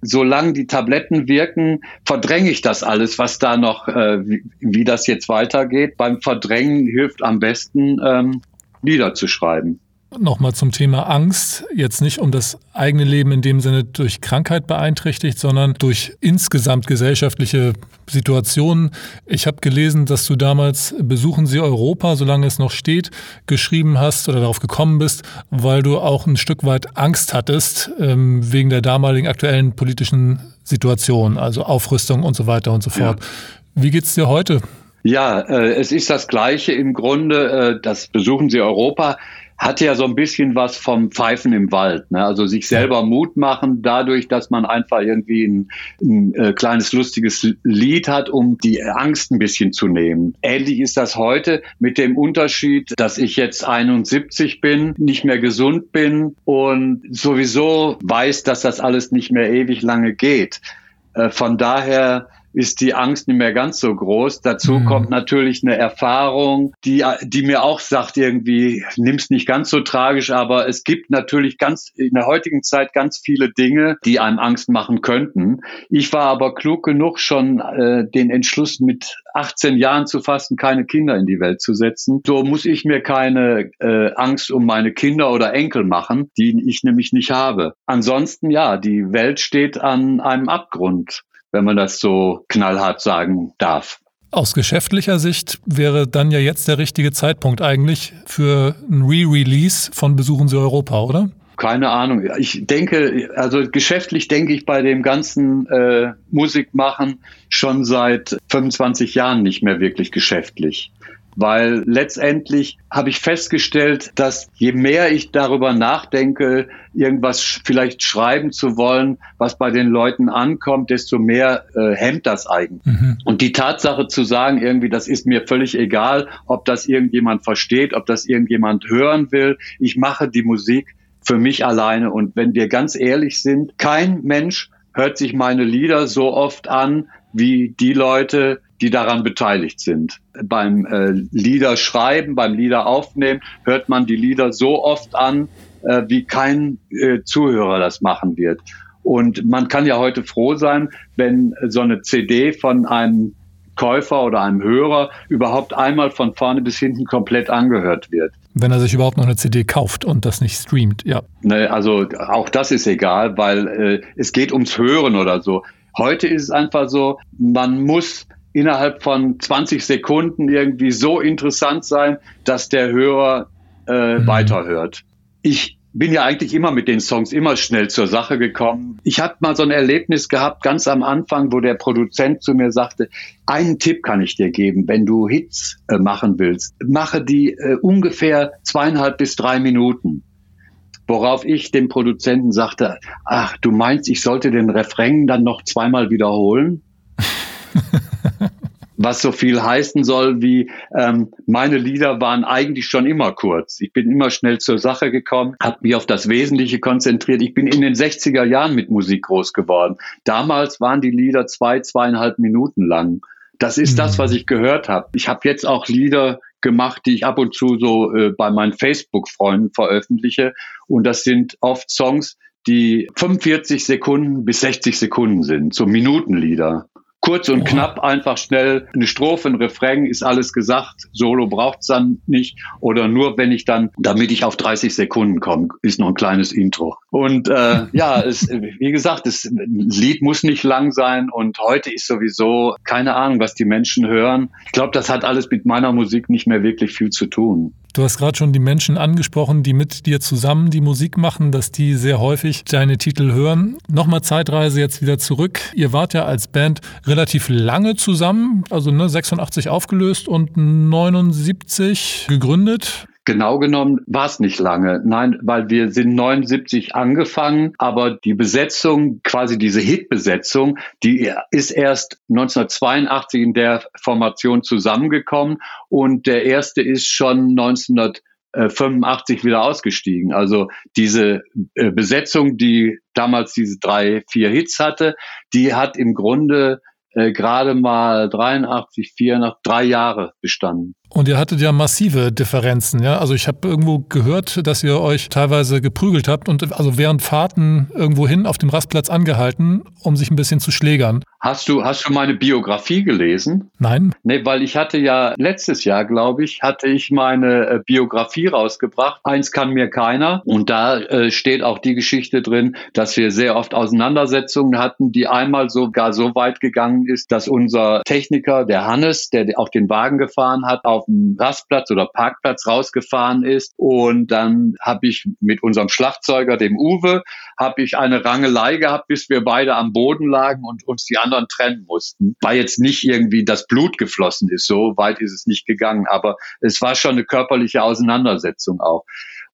solange die Tabletten wirken, verdränge ich das alles, was da noch, äh, wie, wie, das jetzt weitergeht. Beim Verdrängen hilft am besten, ähm, Lieder zu schreiben. Nochmal zum Thema Angst. Jetzt nicht um das eigene Leben in dem Sinne durch Krankheit beeinträchtigt, sondern durch insgesamt gesellschaftliche Situationen. Ich habe gelesen, dass du damals Besuchen Sie Europa, solange es noch steht, geschrieben hast oder darauf gekommen bist, weil du auch ein Stück weit Angst hattest ähm, wegen der damaligen aktuellen politischen Situation, also Aufrüstung und so weiter und so fort. Ja. Wie geht's dir heute? Ja, äh, es ist das Gleiche im Grunde. Äh, das Besuchen Sie Europa hat ja so ein bisschen was vom Pfeifen im Wald. Ne? Also sich selber Mut machen dadurch, dass man einfach irgendwie ein, ein äh, kleines lustiges Lied hat, um die Angst ein bisschen zu nehmen. Ähnlich ist das heute mit dem Unterschied, dass ich jetzt 71 bin, nicht mehr gesund bin und sowieso weiß, dass das alles nicht mehr ewig lange geht. Äh, von daher ist die Angst nicht mehr ganz so groß. Dazu mhm. kommt natürlich eine Erfahrung, die, die mir auch sagt, irgendwie, nimm's nicht ganz so tragisch, aber es gibt natürlich ganz, in der heutigen Zeit ganz viele Dinge, die einem Angst machen könnten. Ich war aber klug genug, schon äh, den Entschluss mit 18 Jahren zu fassen, keine Kinder in die Welt zu setzen. So muss ich mir keine äh, Angst um meine Kinder oder Enkel machen, die ich nämlich nicht habe. Ansonsten, ja, die Welt steht an einem Abgrund wenn man das so knallhart sagen darf. Aus geschäftlicher Sicht wäre dann ja jetzt der richtige Zeitpunkt eigentlich für ein Re-Release von Besuchen Sie Europa, oder? Keine Ahnung. Ich denke, also geschäftlich denke ich bei dem ganzen äh, Musikmachen schon seit 25 Jahren nicht mehr wirklich geschäftlich weil letztendlich habe ich festgestellt, dass je mehr ich darüber nachdenke, irgendwas vielleicht schreiben zu wollen, was bei den Leuten ankommt, desto mehr äh, hemmt das eigentlich. Mhm. Und die Tatsache zu sagen, irgendwie, das ist mir völlig egal, ob das irgendjemand versteht, ob das irgendjemand hören will, ich mache die Musik für mich alleine. Und wenn wir ganz ehrlich sind, kein Mensch hört sich meine Lieder so oft an wie die Leute, die daran beteiligt sind. Beim äh, Lieder schreiben, beim Lieder aufnehmen, hört man die Lieder so oft an, äh, wie kein äh, Zuhörer das machen wird. Und man kann ja heute froh sein, wenn so eine CD von einem Käufer oder einem Hörer überhaupt einmal von vorne bis hinten komplett angehört wird. Wenn er sich überhaupt noch eine CD kauft und das nicht streamt, ja. Ne, also auch das ist egal, weil äh, es geht ums Hören oder so. Heute ist es einfach so, man muss innerhalb von 20 Sekunden irgendwie so interessant sein, dass der Hörer äh, mhm. weiterhört. Ich bin ja eigentlich immer mit den Songs immer schnell zur Sache gekommen. Ich habe mal so ein Erlebnis gehabt, ganz am Anfang, wo der Produzent zu mir sagte, einen Tipp kann ich dir geben, wenn du Hits äh, machen willst. Mache die äh, ungefähr zweieinhalb bis drei Minuten. Worauf ich dem Produzenten sagte, ach, du meinst, ich sollte den Refrain dann noch zweimal wiederholen? was so viel heißen soll wie ähm, meine Lieder waren eigentlich schon immer kurz. Ich bin immer schnell zur Sache gekommen, habe mich auf das Wesentliche konzentriert. Ich bin in den 60er Jahren mit Musik groß geworden. Damals waren die Lieder zwei, zweieinhalb Minuten lang. Das ist mhm. das, was ich gehört habe. Ich habe jetzt auch Lieder gemacht, die ich ab und zu so äh, bei meinen Facebook-Freunden veröffentliche. Und das sind oft Songs, die 45 Sekunden bis 60 Sekunden sind, so Minutenlieder. Kurz und knapp, einfach schnell eine Strophe, ein Refrain, ist alles gesagt. Solo braucht's dann nicht. Oder nur, wenn ich dann, damit ich auf 30 Sekunden komme, ist noch ein kleines Intro. Und äh, ja, es, wie gesagt, das Lied muss nicht lang sein. Und heute ist sowieso keine Ahnung, was die Menschen hören. Ich glaube, das hat alles mit meiner Musik nicht mehr wirklich viel zu tun. Du hast gerade schon die Menschen angesprochen, die mit dir zusammen die Musik machen, dass die sehr häufig deine Titel hören. Nochmal Zeitreise jetzt wieder zurück. Ihr wart ja als Band relativ lange zusammen, also ne, 86 aufgelöst und 79 gegründet. Genau genommen war es nicht lange. Nein, weil wir sind 79 angefangen, aber die Besetzung, quasi diese Hit-Besetzung, die ist erst 1982 in der Formation zusammengekommen und der erste ist schon 1985 wieder ausgestiegen. Also diese äh, Besetzung, die damals diese drei, vier Hits hatte, die hat im Grunde äh, gerade mal 83, 84, drei Jahre bestanden. Und ihr hattet ja massive Differenzen, ja. Also ich habe irgendwo gehört, dass ihr euch teilweise geprügelt habt und also während Fahrten irgendwo hin auf dem Rastplatz angehalten, um sich ein bisschen zu schlägern. Hast du, hast du meine Biografie gelesen? Nein. Nee, weil ich hatte ja letztes Jahr, glaube ich, hatte ich meine äh, Biografie rausgebracht. Eins kann mir keiner. Und da äh, steht auch die Geschichte drin, dass wir sehr oft Auseinandersetzungen hatten, die einmal sogar so weit gegangen ist, dass unser Techniker, der Hannes, der auch den Wagen gefahren hat, auf dem Rastplatz oder Parkplatz rausgefahren ist. Und dann habe ich mit unserem Schlagzeuger, dem Uwe, habe ich eine Rangelei gehabt, bis wir beide am Boden lagen und uns die anderen trennen mussten. War jetzt nicht irgendwie das Blut geflossen ist, so weit ist es nicht gegangen, aber es war schon eine körperliche Auseinandersetzung auch.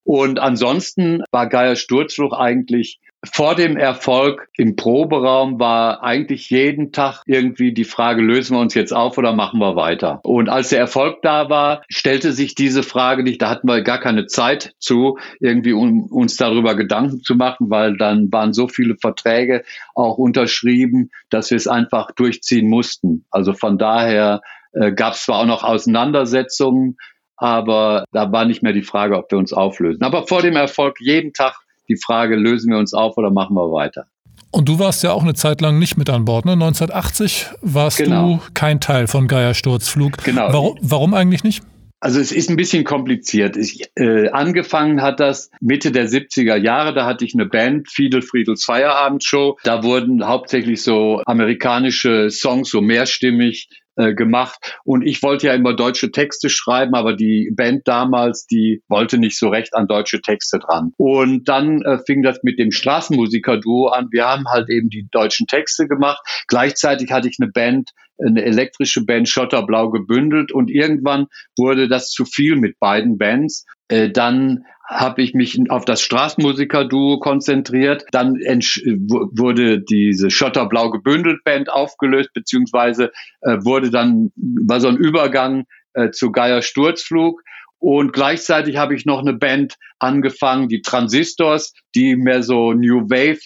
Und ansonsten war Geier Sturzfluch eigentlich vor dem Erfolg im Proberaum war eigentlich jeden Tag irgendwie die Frage, lösen wir uns jetzt auf oder machen wir weiter? Und als der Erfolg da war, stellte sich diese Frage nicht, da hatten wir gar keine Zeit zu, irgendwie um uns darüber Gedanken zu machen, weil dann waren so viele Verträge auch unterschrieben, dass wir es einfach durchziehen mussten. Also von daher äh, gab es zwar auch noch Auseinandersetzungen, aber da war nicht mehr die Frage, ob wir uns auflösen. Aber vor dem Erfolg jeden Tag die Frage, lösen wir uns auf oder machen wir weiter? Und du warst ja auch eine Zeit lang nicht mit an Bord. Ne? 1980 warst genau. du kein Teil von Geier Sturzflug. Genau. Warum, warum eigentlich nicht? Also es ist ein bisschen kompliziert. Ich, äh, angefangen hat das Mitte der 70er Jahre. Da hatte ich eine Band, Fiedel Friedels Feierabendshow. Da wurden hauptsächlich so amerikanische Songs, so mehrstimmig äh, gemacht. Und ich wollte ja immer deutsche Texte schreiben, aber die Band damals, die wollte nicht so recht an deutsche Texte dran. Und dann äh, fing das mit dem Straßenmusiker-Duo an. Wir haben halt eben die deutschen Texte gemacht. Gleichzeitig hatte ich eine Band, eine elektrische Band Schotterblau gebündelt und irgendwann wurde das zu viel mit beiden Bands. Äh, dann habe ich mich auf das Straßenmusiker-Duo konzentriert. Dann wurde diese Schotterblau gebündelt Band aufgelöst, beziehungsweise äh, wurde dann, war so ein Übergang äh, zu Geier Sturzflug. Und gleichzeitig habe ich noch eine Band angefangen, die Transistors, die mehr so New Wave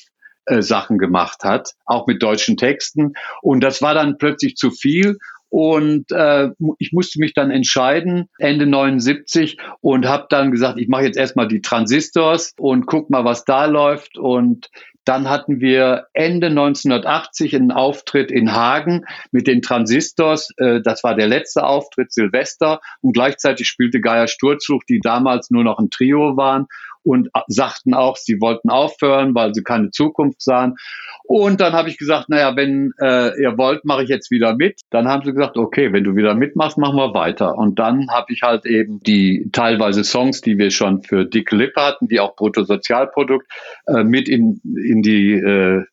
äh, Sachen gemacht hat, auch mit deutschen Texten. Und das war dann plötzlich zu viel. Und äh, ich musste mich dann entscheiden, Ende 79, und habe dann gesagt, ich mache jetzt erstmal die Transistors und guck mal, was da läuft. Und Dann hatten wir Ende 1980 einen Auftritt in Hagen mit den Transistors. Äh, das war der letzte Auftritt, Silvester. Und gleichzeitig spielte Geier Sturzflug, die damals nur noch ein Trio waren und sagten auch, sie wollten aufhören, weil sie keine Zukunft sahen. Und dann habe ich gesagt, naja, wenn äh, ihr wollt, mache ich jetzt wieder mit. Dann haben sie gesagt, okay, wenn du wieder mitmachst, machen wir weiter. Und dann habe ich halt eben die teilweise Songs, die wir schon für Dick Lip hatten, wie auch Bruttosozialprodukt, äh, mit in, in die äh,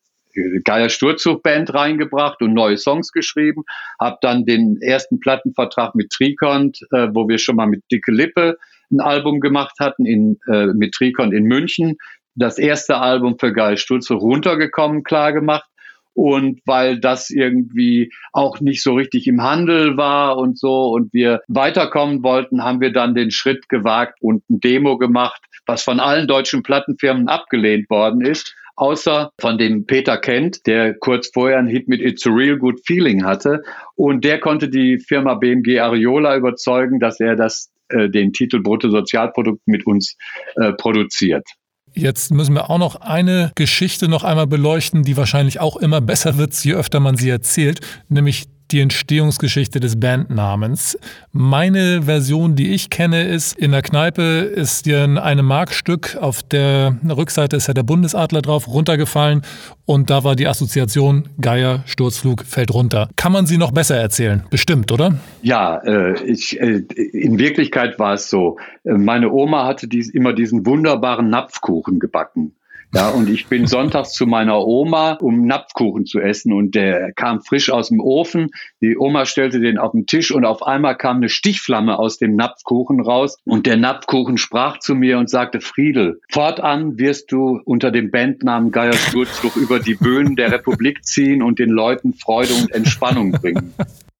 Geier Sturzug Band reingebracht und neue Songs geschrieben. Hab dann den ersten Plattenvertrag mit Trikont, äh, wo wir schon mal mit Dicke Lippe ein Album gemacht hatten in, äh, mit Trikon in München. Das erste Album für Geil Stutze runtergekommen, klar gemacht. Und weil das irgendwie auch nicht so richtig im Handel war und so und wir weiterkommen wollten, haben wir dann den Schritt gewagt und ein Demo gemacht, was von allen deutschen Plattenfirmen abgelehnt worden ist außer von dem Peter Kent, der kurz vorher einen Hit mit It's a Real Good Feeling hatte. Und der konnte die Firma BMG Ariola überzeugen, dass er das äh, den Titel Bruttosozialprodukt mit uns äh, produziert. Jetzt müssen wir auch noch eine Geschichte noch einmal beleuchten, die wahrscheinlich auch immer besser wird, je öfter man sie erzählt, nämlich die Entstehungsgeschichte des Bandnamens. Meine Version, die ich kenne, ist, in der Kneipe ist dir ein Markstück, auf der Rückseite ist ja der Bundesadler drauf, runtergefallen und da war die Assoziation Geier, Sturzflug, fällt runter. Kann man sie noch besser erzählen? Bestimmt, oder? Ja, äh, ich, äh, in Wirklichkeit war es so. Meine Oma hatte dies, immer diesen wunderbaren Napfkuchen gebacken. Ja, und ich bin sonntags zu meiner Oma, um Napfkuchen zu essen und der kam frisch aus dem Ofen. Die Oma stellte den auf den Tisch und auf einmal kam eine Stichflamme aus dem Napfkuchen raus und der Napfkuchen sprach zu mir und sagte, Friedel, fortan wirst du unter dem Bandnamen Geier Sturzflug über die Bühnen der Republik ziehen und den Leuten Freude und Entspannung bringen.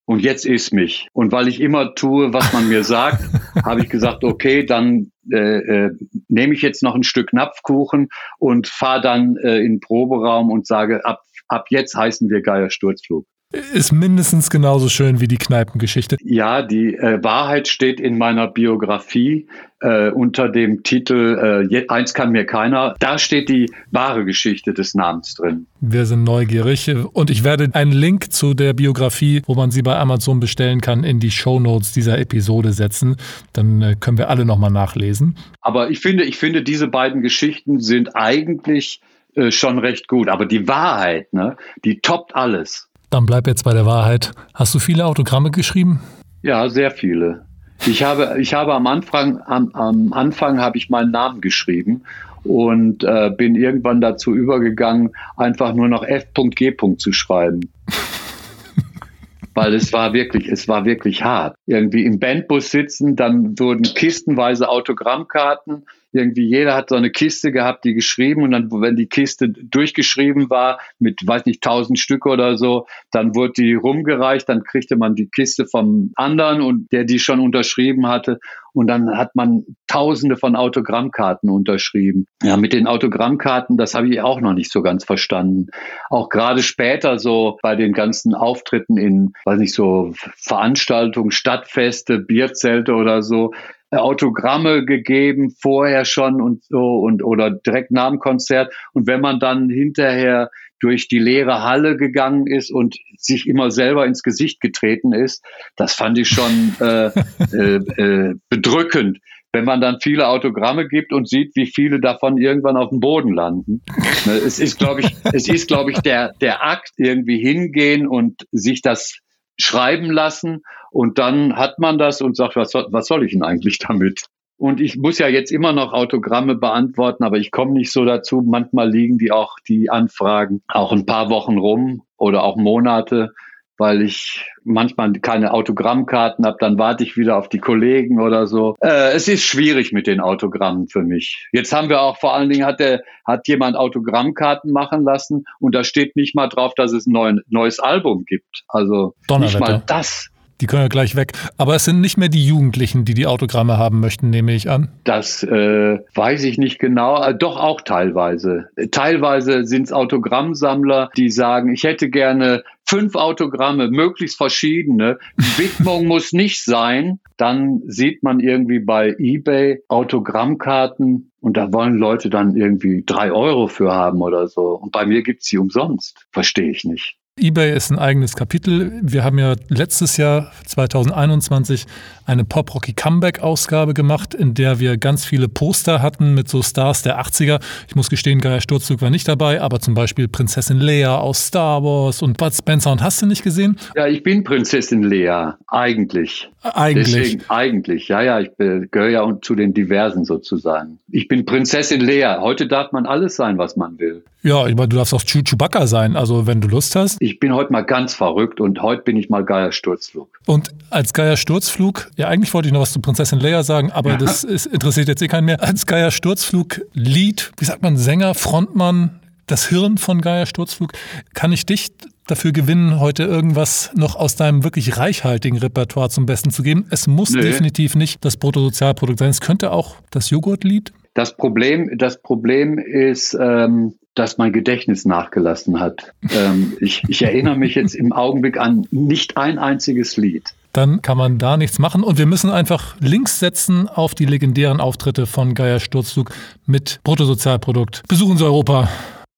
Und jetzt ist mich. Und weil ich immer tue, was man mir sagt, habe ich gesagt, okay, dann äh, äh, nehme ich jetzt noch ein Stück Napfkuchen und fahre dann äh, in den Proberaum und sage, ab, ab jetzt heißen wir Geier Sturzflug. Ist mindestens genauso schön wie die Kneipengeschichte. Ja, die äh, Wahrheit steht in meiner Biografie äh, unter dem Titel äh, Eins kann mir keiner. Da steht die wahre Geschichte des Namens drin. Wir sind neugierig und ich werde einen Link zu der Biografie, wo man sie bei Amazon bestellen kann, in die Show Notes dieser Episode setzen. Dann äh, können wir alle nochmal nachlesen. Aber ich finde, ich finde, diese beiden Geschichten sind eigentlich äh, schon recht gut. Aber die Wahrheit, ne, die toppt alles. Dann bleib jetzt bei der Wahrheit. Hast du viele Autogramme geschrieben? Ja, sehr viele. Ich habe, ich habe am Anfang, am, am Anfang habe ich meinen Namen geschrieben und äh, bin irgendwann dazu übergegangen, einfach nur noch F.G. zu schreiben. Weil es war wirklich, es war wirklich hart. Irgendwie im Bandbus sitzen, dann wurden kistenweise Autogrammkarten irgendwie jeder hat so eine Kiste gehabt, die geschrieben und dann, wenn die Kiste durchgeschrieben war mit, weiß nicht, tausend Stück oder so, dann wurde die rumgereicht, dann kriegte man die Kiste vom anderen und der die schon unterschrieben hatte und dann hat man tausende von Autogrammkarten unterschrieben. Ja, mit den Autogrammkarten, das habe ich auch noch nicht so ganz verstanden. Auch gerade später so bei den ganzen Auftritten in, weiß nicht, so Veranstaltungen, Stadtfeste, Bierzelte oder so, Autogramme gegeben vorher schon und so und oder direkt nach dem Konzert. Und wenn man dann hinterher durch die leere Halle gegangen ist und sich immer selber ins Gesicht getreten ist, das fand ich schon äh, äh, äh, bedrückend. Wenn man dann viele Autogramme gibt und sieht, wie viele davon irgendwann auf dem Boden landen. Ne, es ist, glaube ich, es ist, glaube ich, der, der Akt, irgendwie hingehen und sich das schreiben lassen und dann hat man das und sagt, was, was soll ich denn eigentlich damit? Und ich muss ja jetzt immer noch Autogramme beantworten, aber ich komme nicht so dazu. Manchmal liegen die auch, die Anfragen, auch ein paar Wochen rum oder auch Monate weil ich manchmal keine Autogrammkarten habe, dann warte ich wieder auf die Kollegen oder so. Äh, es ist schwierig mit den Autogrammen für mich. Jetzt haben wir auch vor allen Dingen hat der hat jemand Autogrammkarten machen lassen und da steht nicht mal drauf, dass es ein neu, neues Album gibt. Also nicht mal das. Die können ja gleich weg. Aber es sind nicht mehr die Jugendlichen, die die Autogramme haben möchten, nehme ich an. Das äh, weiß ich nicht genau. Äh, doch auch teilweise. Teilweise sind es Autogrammsammler, die sagen, ich hätte gerne fünf Autogramme, möglichst verschiedene. Die Widmung muss nicht sein. Dann sieht man irgendwie bei eBay Autogrammkarten und da wollen Leute dann irgendwie drei Euro für haben oder so. Und bei mir gibt's sie umsonst. Verstehe ich nicht eBay ist ein eigenes Kapitel. Wir haben ja letztes Jahr, 2021, eine Pop-Rocky Comeback-Ausgabe gemacht, in der wir ganz viele Poster hatten mit so Stars der 80er. Ich muss gestehen, Geier Sturzflug war nicht dabei, aber zum Beispiel Prinzessin Leia aus Star Wars und Bud Spencer. Und hast du nicht gesehen? Ja, ich bin Prinzessin Leia, eigentlich. Eigentlich. Deswegen, eigentlich, ja, ja, ich gehöre ja zu den Diversen sozusagen. Ich bin Prinzessin Leia. Heute darf man alles sein, was man will. Ja, ich meine, du darfst auch Chewbacca sein, also wenn du Lust hast. Ich bin heute mal ganz verrückt und heute bin ich mal Geier Sturzflug. Und als Geier Sturzflug, ja, eigentlich wollte ich noch was zu Prinzessin Leia sagen, aber ja. das ist, interessiert jetzt eh keinen mehr. Als Geier Sturzflug Lied, wie sagt man, Sänger, Frontmann, das Hirn von Geier Sturzflug, kann ich dich dafür gewinnen, heute irgendwas noch aus deinem wirklich reichhaltigen Repertoire zum Besten zu geben. Es muss nee. definitiv nicht das Bruttosozialprodukt sein. Es könnte auch das Joghurtlied. Das Problem, das Problem ist, ähm, dass mein Gedächtnis nachgelassen hat. Ähm, ich, ich erinnere mich jetzt im Augenblick an nicht ein einziges Lied. Dann kann man da nichts machen. Und wir müssen einfach Links setzen auf die legendären Auftritte von Geier Sturzflug mit Bruttosozialprodukt. Besuchen Sie Europa.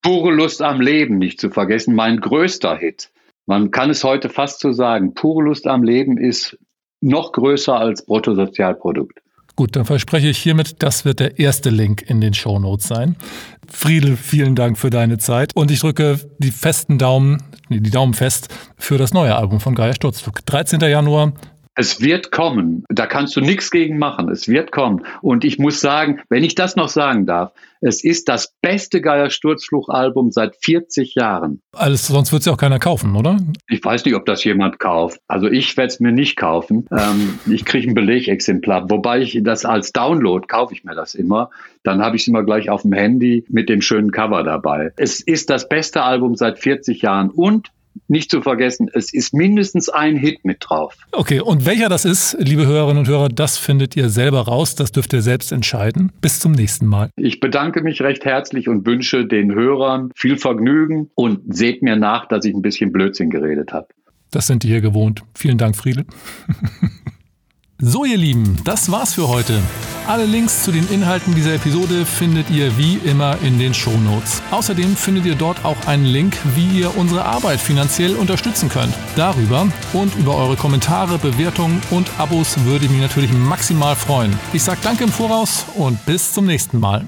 Pure Lust am Leben, nicht zu vergessen, mein größter Hit. Man kann es heute fast so sagen. Pure Lust am Leben ist noch größer als Bruttosozialprodukt. Gut, dann verspreche ich hiermit, das wird der erste Link in den Show Notes sein. Friedel, vielen Dank für deine Zeit und ich drücke die festen Daumen, die Daumen fest für das neue Album von Geier Sturzflug. 13. Januar, es wird kommen. Da kannst du nichts gegen machen. Es wird kommen. Und ich muss sagen, wenn ich das noch sagen darf, es ist das beste Geier Sturzfluch-Album seit 40 Jahren. Alles, sonst wird es ja auch keiner kaufen, oder? Ich weiß nicht, ob das jemand kauft. Also ich werde es mir nicht kaufen. Ähm, ich kriege ein Belegexemplar. Wobei ich das als Download kaufe ich mir das immer. Dann habe ich es immer gleich auf dem Handy mit dem schönen Cover dabei. Es ist das beste Album seit 40 Jahren und nicht zu vergessen, es ist mindestens ein Hit mit drauf. Okay, und welcher das ist, liebe Hörerinnen und Hörer, das findet ihr selber raus. Das dürft ihr selbst entscheiden. Bis zum nächsten Mal. Ich bedanke mich recht herzlich und wünsche den Hörern viel Vergnügen und seht mir nach, dass ich ein bisschen Blödsinn geredet habe. Das sind die hier gewohnt. Vielen Dank, Friedel. So ihr Lieben, das war's für heute. Alle Links zu den Inhalten dieser Episode findet ihr wie immer in den Shownotes. Außerdem findet ihr dort auch einen Link, wie ihr unsere Arbeit finanziell unterstützen könnt. Darüber und über eure Kommentare, Bewertungen und Abos würde ich mich natürlich maximal freuen. Ich sage danke im Voraus und bis zum nächsten Mal.